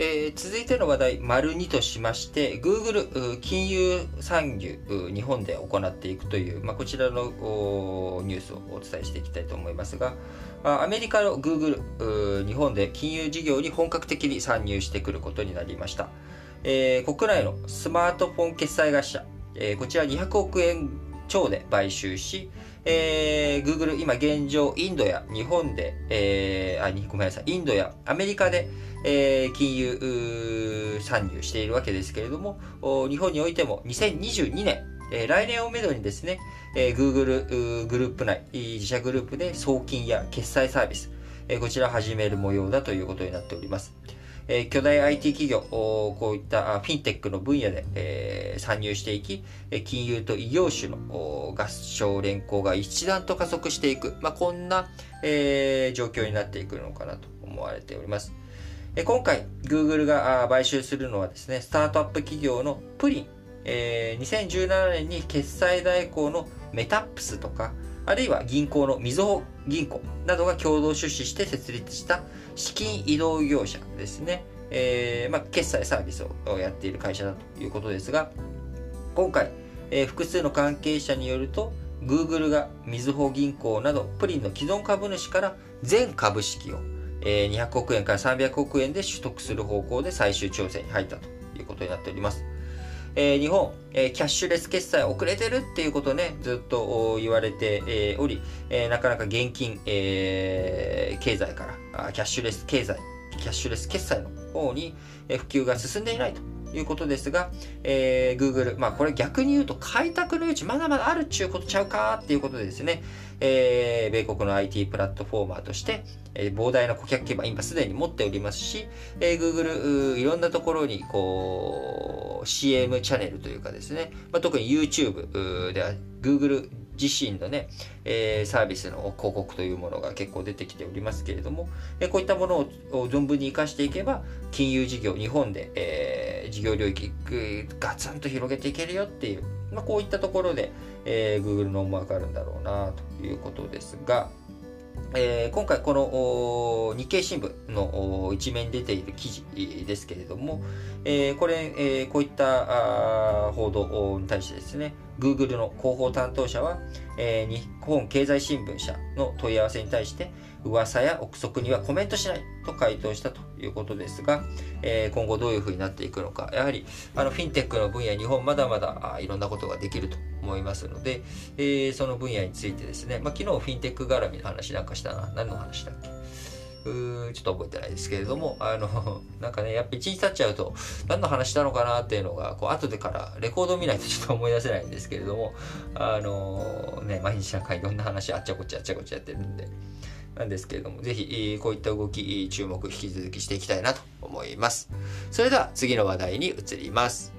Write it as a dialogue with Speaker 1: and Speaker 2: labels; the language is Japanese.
Speaker 1: えー、続いての話題、丸2としまして、Google 金融参入日本で行っていくという、まあ、こちらのニュースをお伝えしていきたいと思いますが、アメリカの Google 日本で金融事業に本格的に参入してくることになりました。えー、国内のスマートフォン決済会社、えー、こちら200億円超で買収し、えー、Google 今現状インドや日本で、えー、あ、ごめんなさい、インドやアメリカで、えー、金融参入しているわけですけれども、日本においても2022年、えー、来年をめどにですね、えー、Google グループ内、自社グループで送金や決済サービス、えー、こちら始める模様だということになっております。えー、巨大 IT 企業、こういったフィンテックの分野で、えー、参入していき、金融と異業種の合唱連行が一段と加速していく、まあ、こんな、えー、状況になっていくのかなと思われております。今回、Google が買収するのはですね、スタートアップ企業のプリン、えー、2017年に決済代行のメタップスとか、あるいは銀行のみずほ銀行などが共同出資して設立した資金移動業者ですね。えー、まあ、決済サービスをやっている会社だということですが、今回、えー、複数の関係者によると、Google がみずほ銀行などプリンの既存株主から全株式をえ200億円から300億円で取得する方向で最終調整に入ったということになっております。えー、日本、えー、キャッシュレス決済遅れてるっていうことね、ずっと言われて、えー、おり、えー、なかなか現金、えー、経済からあキャッシュレス経済、キャッシュレス決済の方に、えー、普及が進んでいないと。いうことですが、えー、Google、まあこれ逆に言うと開拓の余地まだまだあるっちゅうことちゃうかっていうことでですね、えー、米国の IT プラットフォーマーとして、えー、膨大な顧客基盤今すでに持っておりますし、えー、Google いろんなところにこう CM チャンネルというかですね、まあ、特に YouTube では Google 自身のね、えー、サービスの広告というものが結構出てきておりますけれども、えー、こういったものを存分に活かしていけば、金融事業、日本で、えー、事業領域ガツンと広げていけるよっていう、まあ、こういったところで、えー、Google の思惑あるんだろうなということですが、えー、今回この日経新聞の一面に出ている記事ですけれども、えー、これ、えー、こういった報道に対してですね、Google の広報担当者は、えー、日本経済新聞社の問い合わせに対して、噂や憶測にはコメントしないと回答したということですが、えー、今後どういうふうになっていくのか、やはりあのフィンテックの分野、日本まだまだいろんなことができると思いますので、えー、その分野についてですね、まあ、昨日フィンテック絡みの話なんかしたな。何の話だっけ？うちょっと覚えてないですけれども、あの、なんかね、やっぱ一日経っちゃうと、何の話したのかなっていうのが、こう、後でからレコード見ないとちょっと思い出せないんですけれども、あの、ね、毎日なんかいろんな話あっちゃこっちゃあっちゃこっちゃやってるんで、なんですけれども、ぜひ、こういった動き、注目、引き続きしていきたいなと思います。それでは、次の話題に移ります。